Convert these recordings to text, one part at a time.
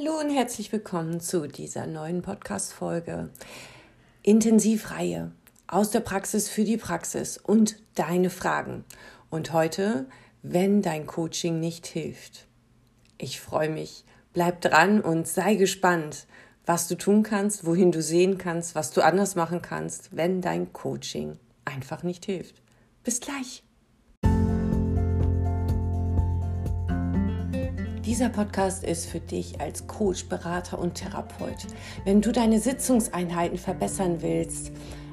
Hallo und herzlich willkommen zu dieser neuen Podcast-Folge. Intensivreihe aus der Praxis für die Praxis und deine Fragen. Und heute, wenn dein Coaching nicht hilft. Ich freue mich. Bleib dran und sei gespannt, was du tun kannst, wohin du sehen kannst, was du anders machen kannst, wenn dein Coaching einfach nicht hilft. Bis gleich. Dieser Podcast ist für dich als Coach, Berater und Therapeut. Wenn du deine Sitzungseinheiten verbessern willst,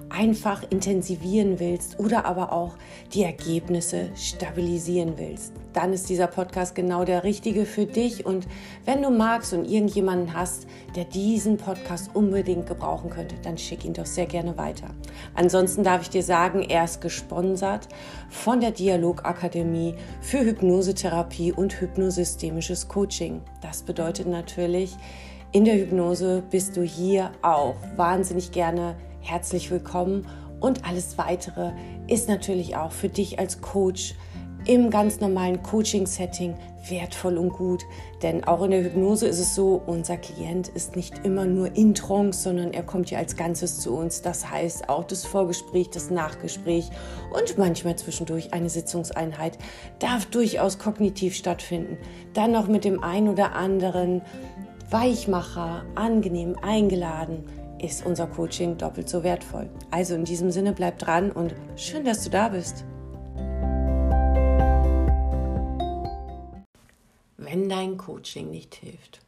einfach intensivieren willst oder aber auch die Ergebnisse stabilisieren willst, dann ist dieser Podcast genau der richtige für dich. Und wenn du magst und irgendjemanden hast, der diesen Podcast unbedingt gebrauchen könnte, dann schick ihn doch sehr gerne weiter. Ansonsten darf ich dir sagen, er ist gesponsert von der Dialogakademie für Hypnosetherapie und hypnosystemisches Coaching. Das bedeutet natürlich, in der Hypnose bist du hier auch wahnsinnig gerne herzlich willkommen und alles weitere ist natürlich auch für dich als Coach im ganz normalen Coaching-Setting wertvoll und gut. Denn auch in der Hypnose ist es so, unser Klient ist nicht immer nur in Trance, sondern er kommt ja als Ganzes zu uns. Das heißt, auch das Vorgespräch, das Nachgespräch und manchmal zwischendurch eine Sitzungseinheit darf durchaus kognitiv stattfinden. Dann noch mit dem ein oder anderen Weichmacher, angenehm eingeladen ist unser Coaching doppelt so wertvoll. Also in diesem Sinne bleib dran und schön, dass du da bist. Wenn dein Coaching nicht hilft.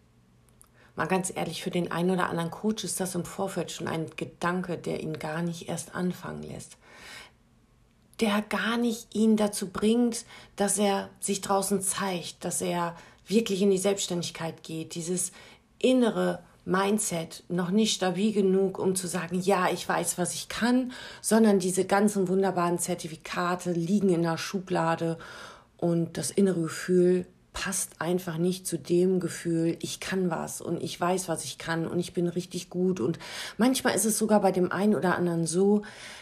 Mal ganz ehrlich, für den einen oder anderen Coach ist das im Vorfeld schon ein Gedanke, der ihn gar nicht erst anfangen lässt. Der gar nicht ihn dazu bringt, dass er sich draußen zeigt, dass er wirklich in die Selbstständigkeit geht. Dieses innere Mindset noch nicht stabil genug, um zu sagen, ja, ich weiß, was ich kann, sondern diese ganzen wunderbaren Zertifikate liegen in der Schublade und das innere Gefühl passt einfach nicht zu dem Gefühl, ich kann was und ich weiß, was ich kann und ich bin richtig gut. Und manchmal ist es sogar bei dem einen oder anderen so,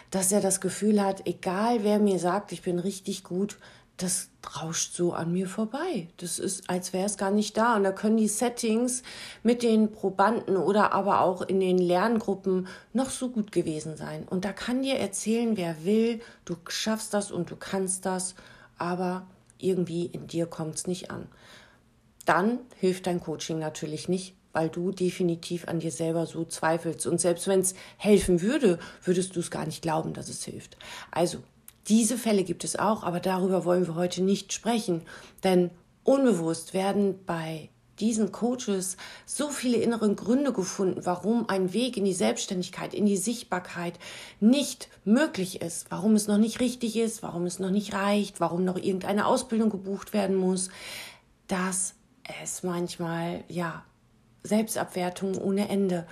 dass er das Gefühl hat, egal wer mir sagt, ich bin richtig gut, das rauscht so an mir vorbei. Das ist, als wäre es gar nicht da. Und da können die Settings mit den Probanden oder aber auch in den Lerngruppen noch so gut gewesen sein. Und da kann dir erzählen, wer will, du schaffst das und du kannst das, aber irgendwie in dir kommt es nicht an. Dann hilft dein Coaching natürlich nicht, weil du definitiv an dir selber so zweifelst. Und selbst wenn es helfen würde, würdest du es gar nicht glauben, dass es hilft. Also diese Fälle gibt es auch, aber darüber wollen wir heute nicht sprechen, denn unbewusst werden bei diesen Coaches so viele innere Gründe gefunden, warum ein Weg in die Selbstständigkeit, in die Sichtbarkeit nicht möglich ist, warum es noch nicht richtig ist, warum es noch nicht reicht, warum noch irgendeine Ausbildung gebucht werden muss, dass es manchmal, ja, Selbstabwertung ohne Ende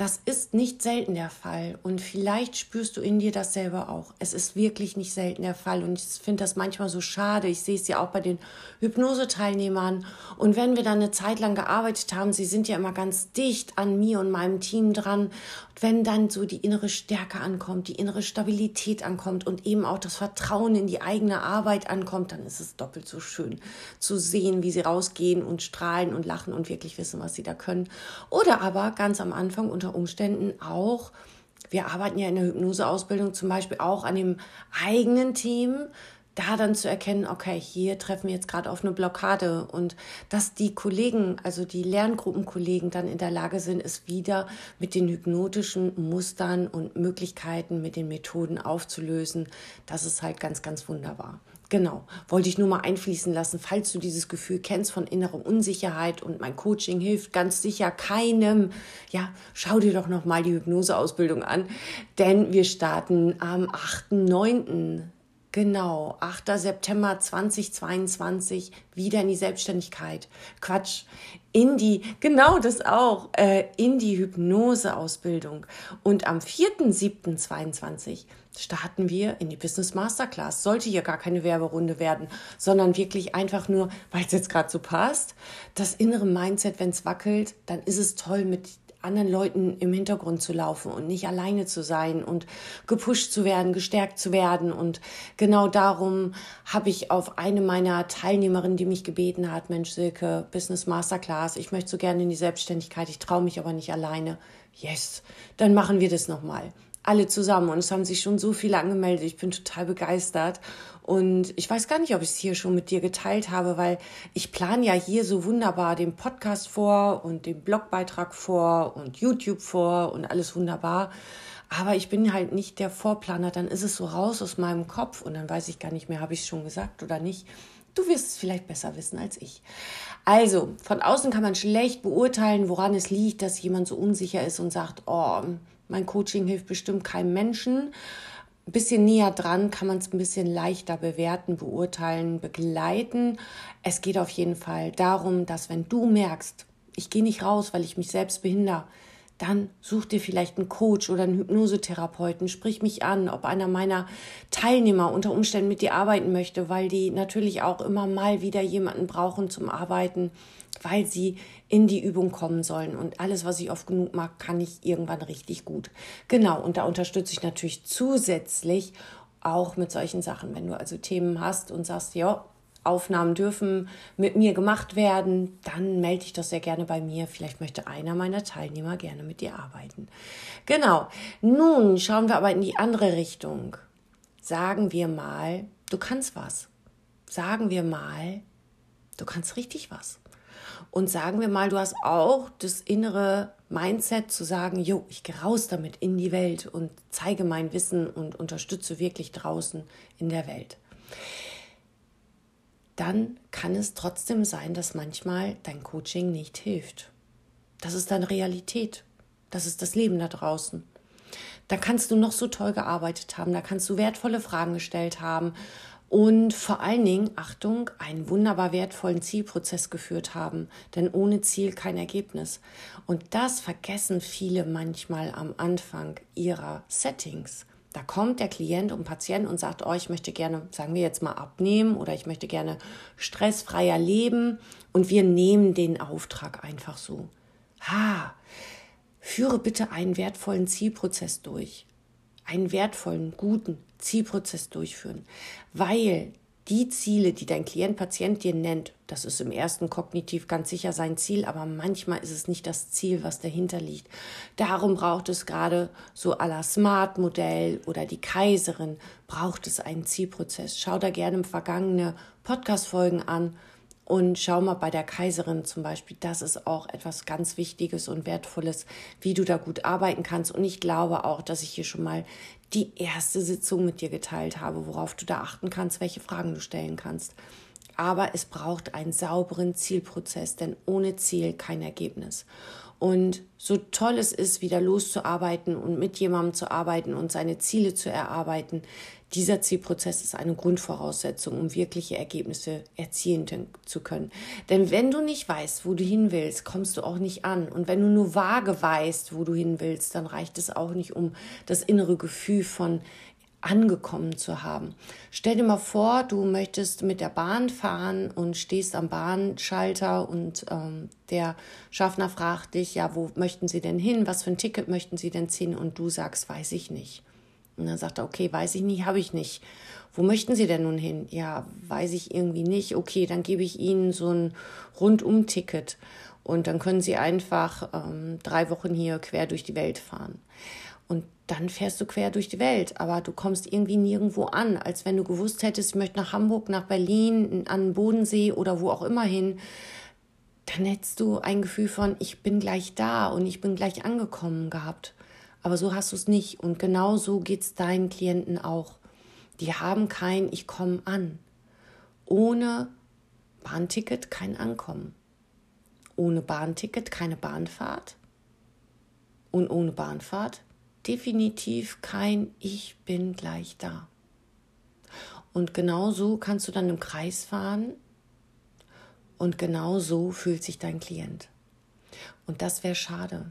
das ist nicht selten der Fall und vielleicht spürst du in dir das selber auch. Es ist wirklich nicht selten der Fall und ich finde das manchmal so schade. Ich sehe es ja auch bei den Hypnoseteilnehmern und wenn wir dann eine Zeit lang gearbeitet haben, sie sind ja immer ganz dicht an mir und meinem Team dran. Und wenn dann so die innere Stärke ankommt, die innere Stabilität ankommt und eben auch das Vertrauen in die eigene Arbeit ankommt, dann ist es doppelt so schön zu sehen, wie sie rausgehen und strahlen und lachen und wirklich wissen, was sie da können. Oder aber ganz am Anfang unter unter Umständen auch, wir arbeiten ja in der Hypnoseausbildung zum Beispiel auch an dem eigenen Themen, da dann zu erkennen, okay, hier treffen wir jetzt gerade auf eine Blockade und dass die Kollegen, also die Lerngruppenkollegen dann in der Lage sind, es wieder mit den hypnotischen Mustern und Möglichkeiten, mit den Methoden aufzulösen, das ist halt ganz, ganz wunderbar. Genau, wollte ich nur mal einfließen lassen, falls du dieses Gefühl kennst von innerer Unsicherheit und mein Coaching hilft ganz sicher keinem. Ja, schau dir doch noch mal die Hypnoseausbildung an, denn wir starten am 8.9. Genau, 8. September 2022 wieder in die Selbstständigkeit. Quatsch, in die, genau das auch, äh, in die Hypnoseausbildung. Und am 4.7.22 starten wir in die Business Masterclass. Sollte hier gar keine Werberunde werden, sondern wirklich einfach nur, weil es jetzt gerade so passt. Das innere Mindset, wenn es wackelt, dann ist es toll mit anderen Leuten im Hintergrund zu laufen und nicht alleine zu sein und gepusht zu werden, gestärkt zu werden. Und genau darum habe ich auf eine meiner Teilnehmerinnen, die mich gebeten hat, Mensch Silke, Business Masterclass, ich möchte so gerne in die Selbstständigkeit, ich traue mich aber nicht alleine. Yes, dann machen wir das nochmal alle zusammen und es haben sich schon so viele angemeldet. Ich bin total begeistert und ich weiß gar nicht, ob ich es hier schon mit dir geteilt habe, weil ich plane ja hier so wunderbar den Podcast vor und den Blogbeitrag vor und YouTube vor und alles wunderbar. Aber ich bin halt nicht der Vorplaner, dann ist es so raus aus meinem Kopf und dann weiß ich gar nicht mehr, habe ich es schon gesagt oder nicht. Du wirst es vielleicht besser wissen als ich. Also, von außen kann man schlecht beurteilen, woran es liegt, dass jemand so unsicher ist und sagt, oh, mein Coaching hilft bestimmt keinem Menschen. Ein bisschen näher dran kann man es ein bisschen leichter bewerten, beurteilen, begleiten. Es geht auf jeden Fall darum, dass wenn du merkst, ich gehe nicht raus, weil ich mich selbst behindere, dann such dir vielleicht einen Coach oder einen Hypnosetherapeuten, sprich mich an, ob einer meiner Teilnehmer unter Umständen mit dir arbeiten möchte, weil die natürlich auch immer mal wieder jemanden brauchen zum Arbeiten, weil sie in die Übung kommen sollen. Und alles, was ich oft genug mag, kann ich irgendwann richtig gut. Genau, und da unterstütze ich natürlich zusätzlich auch mit solchen Sachen. Wenn du also Themen hast und sagst, ja, Aufnahmen dürfen mit mir gemacht werden, dann melde dich doch sehr gerne bei mir. Vielleicht möchte einer meiner Teilnehmer gerne mit dir arbeiten. Genau. Nun schauen wir aber in die andere Richtung. Sagen wir mal, du kannst was. Sagen wir mal, du kannst richtig was. Und sagen wir mal, du hast auch das innere Mindset zu sagen, jo, ich gehe raus damit in die Welt und zeige mein Wissen und unterstütze wirklich draußen in der Welt dann kann es trotzdem sein, dass manchmal dein Coaching nicht hilft. Das ist deine Realität. Das ist das Leben da draußen. Da kannst du noch so toll gearbeitet haben, da kannst du wertvolle Fragen gestellt haben und vor allen Dingen, Achtung, einen wunderbar wertvollen Zielprozess geführt haben, denn ohne Ziel kein Ergebnis. Und das vergessen viele manchmal am Anfang ihrer Settings. Da kommt der Klient und Patient und sagt, oh, ich möchte gerne, sagen wir jetzt mal, abnehmen oder ich möchte gerne stressfreier leben und wir nehmen den Auftrag einfach so. Ha, führe bitte einen wertvollen Zielprozess durch. Einen wertvollen, guten Zielprozess durchführen, weil die Ziele, die dein Klient, Patient dir nennt, das ist im ersten kognitiv ganz sicher sein Ziel, aber manchmal ist es nicht das Ziel, was dahinter liegt. Darum braucht es gerade so à la Smart-Modell oder die Kaiserin, braucht es einen Zielprozess. Schau da gerne vergangene Podcast-Folgen an und schau mal bei der Kaiserin zum Beispiel, das ist auch etwas ganz Wichtiges und Wertvolles, wie du da gut arbeiten kannst. Und ich glaube auch, dass ich hier schon mal die erste Sitzung mit dir geteilt habe, worauf du da achten kannst, welche Fragen du stellen kannst. Aber es braucht einen sauberen Zielprozess, denn ohne Ziel kein Ergebnis. Und so toll es ist, wieder loszuarbeiten und mit jemandem zu arbeiten und seine Ziele zu erarbeiten, dieser Zielprozess ist eine Grundvoraussetzung, um wirkliche Ergebnisse erzielen zu können. Denn wenn du nicht weißt, wo du hin willst, kommst du auch nicht an. Und wenn du nur vage weißt, wo du hin willst, dann reicht es auch nicht, um das innere Gefühl von angekommen zu haben. Stell dir mal vor, du möchtest mit der Bahn fahren und stehst am Bahnschalter und ähm, der Schaffner fragt dich, ja, wo möchten Sie denn hin? Was für ein Ticket möchten Sie denn ziehen? Und du sagst, weiß ich nicht. Und dann sagt er, okay, weiß ich nicht, habe ich nicht. Wo möchten Sie denn nun hin? Ja, weiß ich irgendwie nicht. Okay, dann gebe ich Ihnen so ein Rundum-Ticket und dann können Sie einfach ähm, drei Wochen hier quer durch die Welt fahren. Und dann fährst du quer durch die Welt, aber du kommst irgendwie nirgendwo an, als wenn du gewusst hättest, ich möchte nach Hamburg, nach Berlin, an den Bodensee oder wo auch immer hin. Dann hättest du ein Gefühl von, ich bin gleich da und ich bin gleich angekommen gehabt. Aber so hast du es nicht. Und genau so geht es deinen Klienten auch. Die haben kein Ich komme an. Ohne Bahnticket kein Ankommen. Ohne Bahnticket keine Bahnfahrt. Und ohne Bahnfahrt definitiv kein Ich bin gleich da. Und genau so kannst du dann im Kreis fahren und genau so fühlt sich dein Klient. Und das wäre schade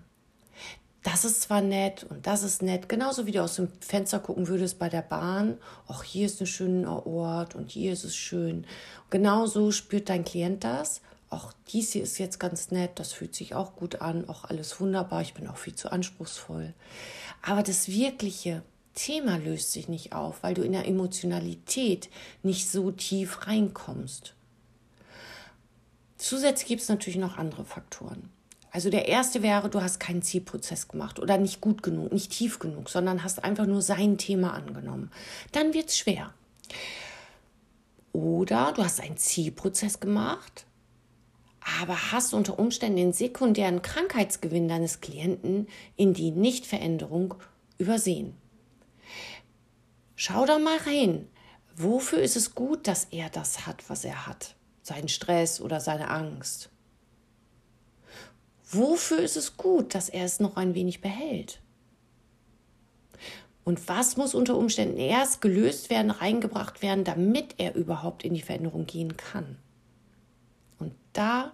das ist zwar nett und das ist nett, genauso wie du aus dem Fenster gucken würdest bei der Bahn, ach, hier ist ein schöner Ort und hier ist es schön. Genauso spürt dein Klient das auch dies hier ist jetzt ganz nett, das fühlt sich auch gut an, auch alles wunderbar, ich bin auch viel zu anspruchsvoll. Aber das wirkliche Thema löst sich nicht auf, weil du in der Emotionalität nicht so tief reinkommst. Zusätzlich gibt es natürlich noch andere Faktoren. Also der erste wäre, du hast keinen Zielprozess gemacht oder nicht gut genug, nicht tief genug, sondern hast einfach nur sein Thema angenommen. Dann wird es schwer. Oder du hast einen Zielprozess gemacht, aber hast unter Umständen den sekundären Krankheitsgewinn deines Klienten in die Nichtveränderung übersehen. Schau da mal rein. Wofür ist es gut, dass er das hat, was er hat? Seinen Stress oder seine Angst? Wofür ist es gut, dass er es noch ein wenig behält? Und was muss unter Umständen erst gelöst werden, reingebracht werden, damit er überhaupt in die Veränderung gehen kann? Und da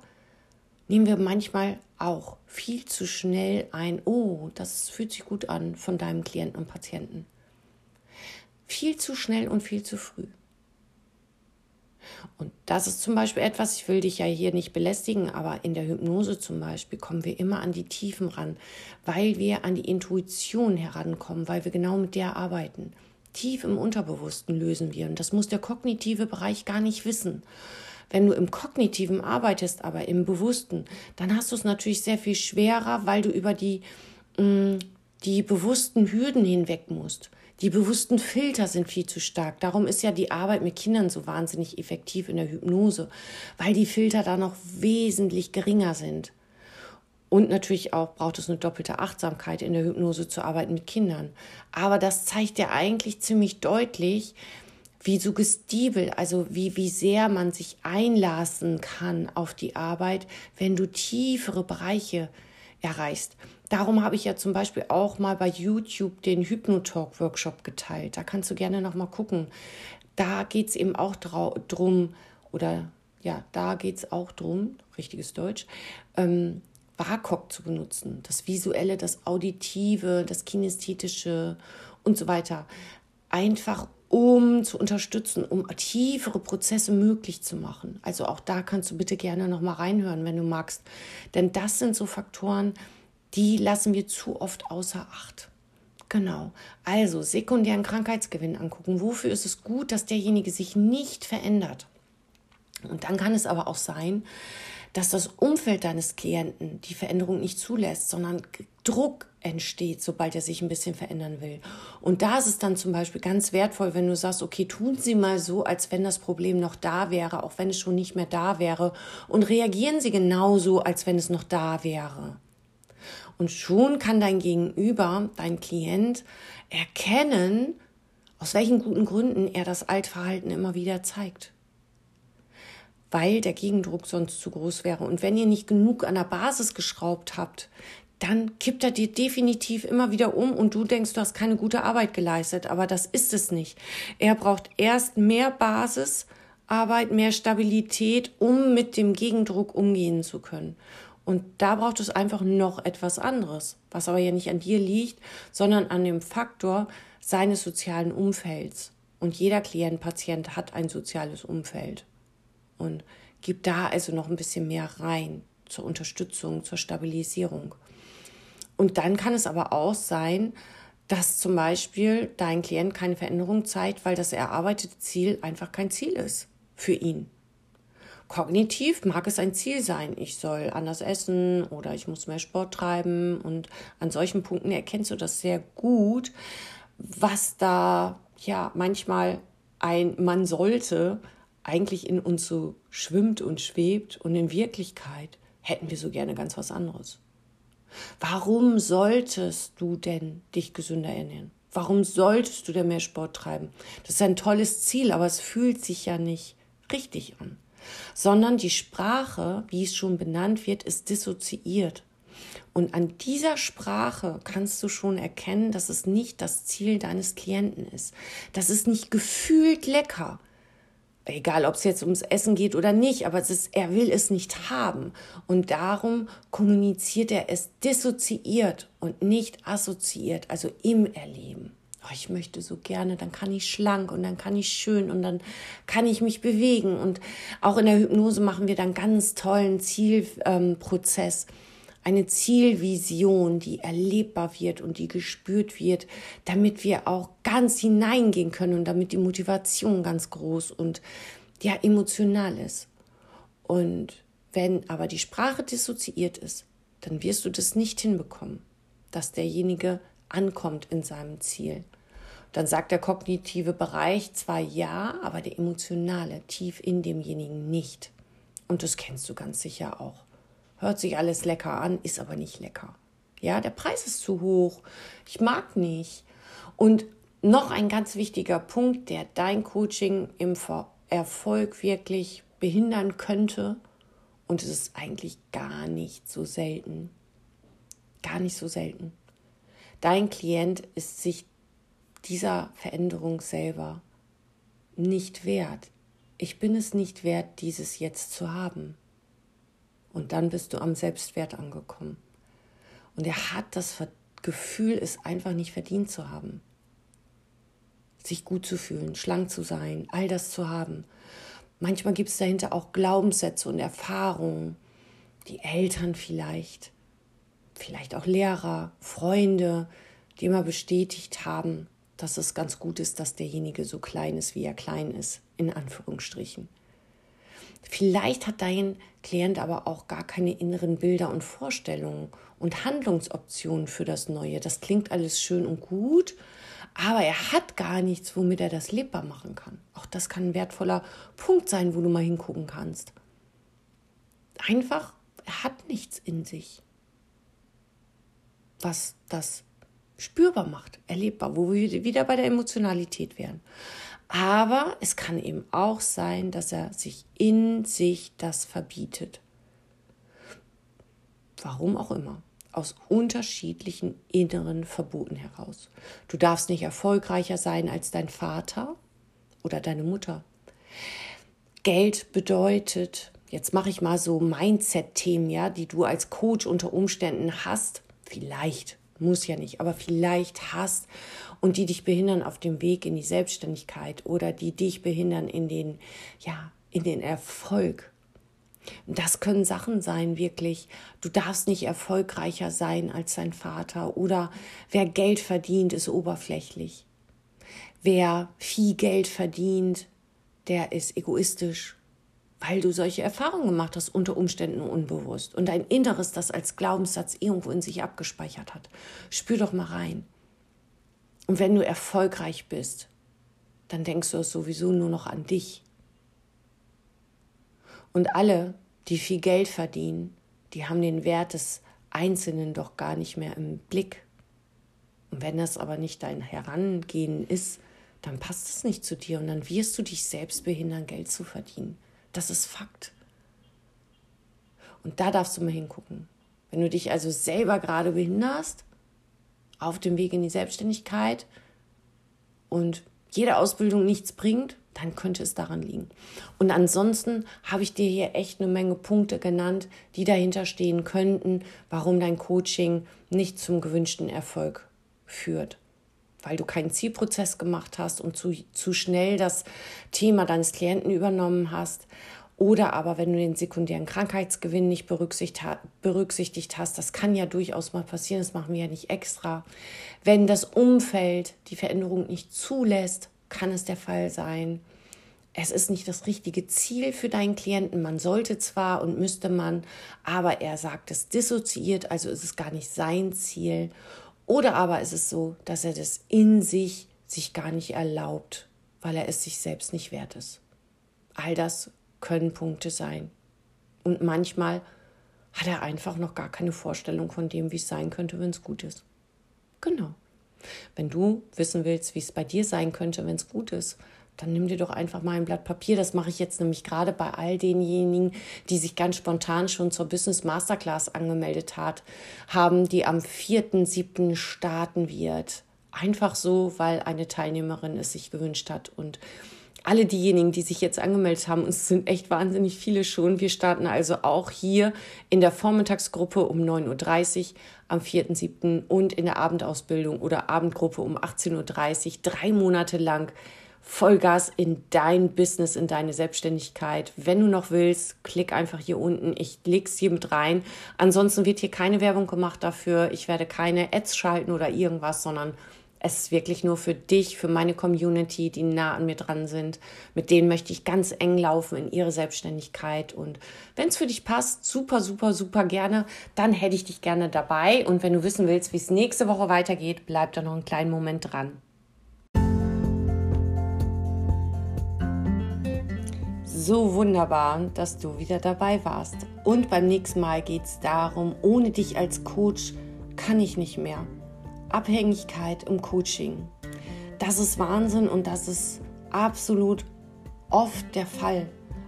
nehmen wir manchmal auch viel zu schnell ein, oh, das fühlt sich gut an von deinem Klienten und Patienten. Viel zu schnell und viel zu früh. Und das ist zum Beispiel etwas, ich will dich ja hier nicht belästigen, aber in der Hypnose zum Beispiel kommen wir immer an die Tiefen ran, weil wir an die Intuition herankommen, weil wir genau mit der arbeiten. Tief im Unterbewussten lösen wir und das muss der kognitive Bereich gar nicht wissen. Wenn du im Kognitiven arbeitest, aber im Bewussten, dann hast du es natürlich sehr viel schwerer, weil du über die, mm, die bewussten Hürden hinweg musst. Die bewussten Filter sind viel zu stark. Darum ist ja die Arbeit mit Kindern so wahnsinnig effektiv in der Hypnose, weil die Filter da noch wesentlich geringer sind. Und natürlich auch braucht es eine doppelte Achtsamkeit in der Hypnose zu arbeiten mit Kindern. Aber das zeigt ja eigentlich ziemlich deutlich, wie suggestibel, also wie, wie sehr man sich einlassen kann auf die Arbeit, wenn du tiefere Bereiche erreichst. Darum habe ich ja zum Beispiel auch mal bei YouTube den Hypnotalk-Workshop geteilt. Da kannst du gerne noch mal gucken. Da geht es eben auch drum, oder ja, da geht es auch drum, richtiges Deutsch, ähm, WAKOK zu benutzen. Das Visuelle, das Auditive, das Kinästhetische und so weiter. Einfach um zu unterstützen, um tiefere Prozesse möglich zu machen. Also auch da kannst du bitte gerne noch mal reinhören, wenn du magst, denn das sind so Faktoren, die lassen wir zu oft außer Acht. Genau. Also sekundären Krankheitsgewinn angucken. Wofür ist es gut, dass derjenige sich nicht verändert? Und dann kann es aber auch sein, dass das Umfeld deines Klienten die Veränderung nicht zulässt, sondern Druck entsteht, sobald er sich ein bisschen verändern will. Und da ist es dann zum Beispiel ganz wertvoll, wenn du sagst, okay, tun Sie mal so, als wenn das Problem noch da wäre, auch wenn es schon nicht mehr da wäre. Und reagieren Sie genauso, als wenn es noch da wäre. Und schon kann dein Gegenüber, dein Klient erkennen, aus welchen guten Gründen er das Altverhalten immer wieder zeigt weil der Gegendruck sonst zu groß wäre. Und wenn ihr nicht genug an der Basis geschraubt habt, dann kippt er dir definitiv immer wieder um und du denkst, du hast keine gute Arbeit geleistet. Aber das ist es nicht. Er braucht erst mehr Basisarbeit, mehr Stabilität, um mit dem Gegendruck umgehen zu können. Und da braucht es einfach noch etwas anderes, was aber ja nicht an dir liegt, sondern an dem Faktor seines sozialen Umfelds. Und jeder Klient, Patient hat ein soziales Umfeld und gib da also noch ein bisschen mehr rein zur Unterstützung, zur Stabilisierung. Und dann kann es aber auch sein, dass zum Beispiel dein Klient keine Veränderung zeigt, weil das erarbeitete Ziel einfach kein Ziel ist für ihn. Kognitiv mag es ein Ziel sein, ich soll anders essen oder ich muss mehr Sport treiben und an solchen Punkten erkennst du das sehr gut, was da ja manchmal ein man sollte eigentlich in uns so schwimmt und schwebt und in Wirklichkeit hätten wir so gerne ganz was anderes. Warum solltest du denn dich gesünder ernähren? Warum solltest du denn mehr Sport treiben? Das ist ein tolles Ziel, aber es fühlt sich ja nicht richtig an. Sondern die Sprache, wie es schon benannt wird, ist dissoziiert. Und an dieser Sprache kannst du schon erkennen, dass es nicht das Ziel deines Klienten ist. Das ist nicht gefühlt lecker egal ob es jetzt ums Essen geht oder nicht, aber ist, er will es nicht haben. Und darum kommuniziert er es dissoziiert und nicht assoziiert, also im Erleben. Oh, ich möchte so gerne, dann kann ich schlank und dann kann ich schön und dann kann ich mich bewegen. Und auch in der Hypnose machen wir dann ganz tollen Zielprozess. Ähm, eine Zielvision, die erlebbar wird und die gespürt wird, damit wir auch ganz hineingehen können und damit die Motivation ganz groß und ja emotional ist. Und wenn aber die Sprache dissoziiert ist, dann wirst du das nicht hinbekommen, dass derjenige ankommt in seinem Ziel. Dann sagt der kognitive Bereich zwar ja, aber der emotionale tief in demjenigen nicht. Und das kennst du ganz sicher auch. Hört sich alles lecker an, ist aber nicht lecker. Ja, der Preis ist zu hoch. Ich mag nicht. Und noch ein ganz wichtiger Punkt, der dein Coaching im Erfolg wirklich behindern könnte. Und es ist eigentlich gar nicht so selten. Gar nicht so selten. Dein Klient ist sich dieser Veränderung selber nicht wert. Ich bin es nicht wert, dieses jetzt zu haben. Und dann bist du am Selbstwert angekommen. Und er hat das Gefühl, es einfach nicht verdient zu haben. Sich gut zu fühlen, schlank zu sein, all das zu haben. Manchmal gibt es dahinter auch Glaubenssätze und Erfahrungen, die Eltern vielleicht, vielleicht auch Lehrer, Freunde, die immer bestätigt haben, dass es ganz gut ist, dass derjenige so klein ist, wie er klein ist, in Anführungsstrichen. Vielleicht hat dein Klient aber auch gar keine inneren Bilder und Vorstellungen und Handlungsoptionen für das Neue. Das klingt alles schön und gut, aber er hat gar nichts, womit er das lebbar machen kann. Auch das kann ein wertvoller Punkt sein, wo du mal hingucken kannst. Einfach, er hat nichts in sich, was das spürbar macht, erlebbar, wo wir wieder bei der Emotionalität wären. Aber es kann eben auch sein, dass er sich in sich das verbietet. Warum auch immer. Aus unterschiedlichen inneren Verboten heraus. Du darfst nicht erfolgreicher sein als dein Vater oder deine Mutter. Geld bedeutet, jetzt mache ich mal so Mindset-Themen, ja, die du als Coach unter Umständen hast. Vielleicht muss ja nicht, aber vielleicht hast und die dich behindern auf dem Weg in die Selbstständigkeit oder die dich behindern in den, ja, in den Erfolg. Das können Sachen sein, wirklich. Du darfst nicht erfolgreicher sein als dein Vater oder wer Geld verdient, ist oberflächlich. Wer viel Geld verdient, der ist egoistisch weil du solche Erfahrungen gemacht hast, unter Umständen unbewusst und dein Inneres das als Glaubenssatz irgendwo in sich abgespeichert hat. Spür doch mal rein. Und wenn du erfolgreich bist, dann denkst du es sowieso nur noch an dich. Und alle, die viel Geld verdienen, die haben den Wert des Einzelnen doch gar nicht mehr im Blick. Und wenn das aber nicht dein Herangehen ist, dann passt es nicht zu dir und dann wirst du dich selbst behindern, Geld zu verdienen. Das ist Fakt. Und da darfst du mal hingucken. Wenn du dich also selber gerade behinderst, auf dem Weg in die Selbstständigkeit und jede Ausbildung nichts bringt, dann könnte es daran liegen. Und ansonsten habe ich dir hier echt eine Menge Punkte genannt, die dahinter stehen könnten, warum dein Coaching nicht zum gewünschten Erfolg führt weil du keinen Zielprozess gemacht hast und zu, zu schnell das Thema deines Klienten übernommen hast. Oder aber wenn du den sekundären Krankheitsgewinn nicht berücksichtigt hast, das kann ja durchaus mal passieren, das machen wir ja nicht extra. Wenn das Umfeld die Veränderung nicht zulässt, kann es der Fall sein. Es ist nicht das richtige Ziel für deinen Klienten. Man sollte zwar und müsste man, aber er sagt es dissoziiert, also ist es gar nicht sein Ziel. Oder aber ist es so, dass er das in sich sich gar nicht erlaubt, weil er es sich selbst nicht wert ist. All das können Punkte sein. Und manchmal hat er einfach noch gar keine Vorstellung von dem, wie es sein könnte, wenn es gut ist. Genau. Wenn du wissen willst, wie es bei dir sein könnte, wenn es gut ist, dann nimm dir doch einfach mal ein Blatt Papier. Das mache ich jetzt nämlich gerade bei all denjenigen, die sich ganz spontan schon zur Business Masterclass angemeldet hat, haben, die am 4.7. starten wird. Einfach so, weil eine Teilnehmerin es sich gewünscht hat. Und alle diejenigen, die sich jetzt angemeldet haben, und es sind echt wahnsinnig viele schon, wir starten also auch hier in der Vormittagsgruppe um 9.30 Uhr am 4.7. und in der Abendausbildung oder Abendgruppe um 18.30 Uhr, drei Monate lang Vollgas in dein Business, in deine Selbstständigkeit. Wenn du noch willst, klick einfach hier unten. Ich leg's hier mit rein. Ansonsten wird hier keine Werbung gemacht dafür. Ich werde keine Ads schalten oder irgendwas, sondern es ist wirklich nur für dich, für meine Community, die nah an mir dran sind. Mit denen möchte ich ganz eng laufen in ihre Selbstständigkeit. Und wenn es für dich passt, super, super, super gerne, dann hätte ich dich gerne dabei. Und wenn du wissen willst, wie es nächste Woche weitergeht, bleib da noch einen kleinen Moment dran. So wunderbar, dass du wieder dabei warst. Und beim nächsten Mal geht es darum, ohne dich als Coach kann ich nicht mehr. Abhängigkeit im Coaching. Das ist Wahnsinn und das ist absolut oft der Fall.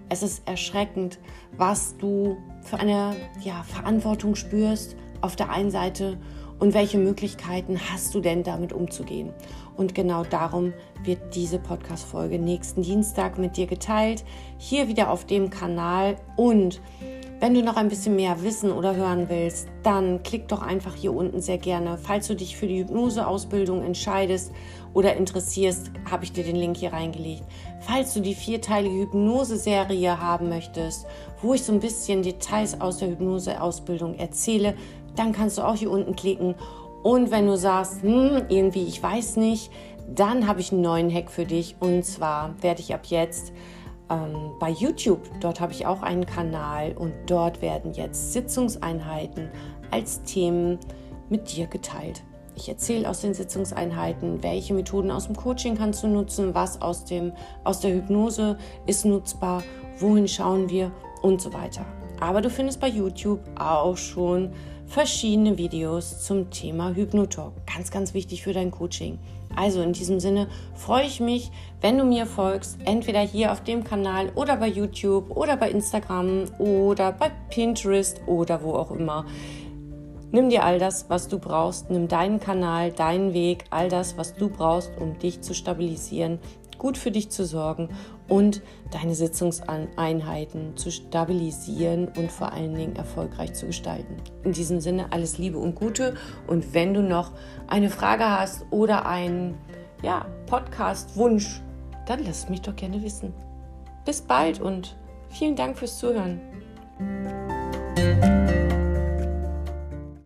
Es ist erschreckend, was du für eine ja, Verantwortung spürst auf der einen Seite und welche Möglichkeiten hast du denn damit umzugehen. Und genau darum wird diese Podcast-Folge nächsten Dienstag mit dir geteilt. Hier wieder auf dem Kanal. Und wenn du noch ein bisschen mehr wissen oder hören willst, dann klick doch einfach hier unten sehr gerne. Falls du dich für die Hypnoseausbildung entscheidest oder interessierst, habe ich dir den Link hier reingelegt. Falls du die vierteilige Hypnose-Serie haben möchtest, wo ich so ein bisschen Details aus der Hypnoseausbildung erzähle, dann kannst du auch hier unten klicken und wenn du sagst, hm, irgendwie, ich weiß nicht, dann habe ich einen neuen Hack für dich. Und zwar werde ich ab jetzt ähm, bei YouTube, dort habe ich auch einen Kanal und dort werden jetzt Sitzungseinheiten als Themen mit dir geteilt. Ich erzähle aus den Sitzungseinheiten, welche Methoden aus dem Coaching kannst du nutzen, was aus, dem, aus der Hypnose ist nutzbar, wohin schauen wir und so weiter. Aber du findest bei YouTube auch schon verschiedene Videos zum Thema Hypnotalk. Ganz, ganz wichtig für dein Coaching. Also in diesem Sinne freue ich mich, wenn du mir folgst, entweder hier auf dem Kanal oder bei YouTube oder bei Instagram oder bei Pinterest oder wo auch immer. Nimm dir all das, was du brauchst, nimm deinen Kanal, deinen Weg, all das, was du brauchst, um dich zu stabilisieren, gut für dich zu sorgen und deine Sitzungseinheiten zu stabilisieren und vor allen Dingen erfolgreich zu gestalten. In diesem Sinne alles Liebe und Gute und wenn du noch eine Frage hast oder einen ja, Podcast-Wunsch, dann lass mich doch gerne wissen. Bis bald und vielen Dank fürs Zuhören.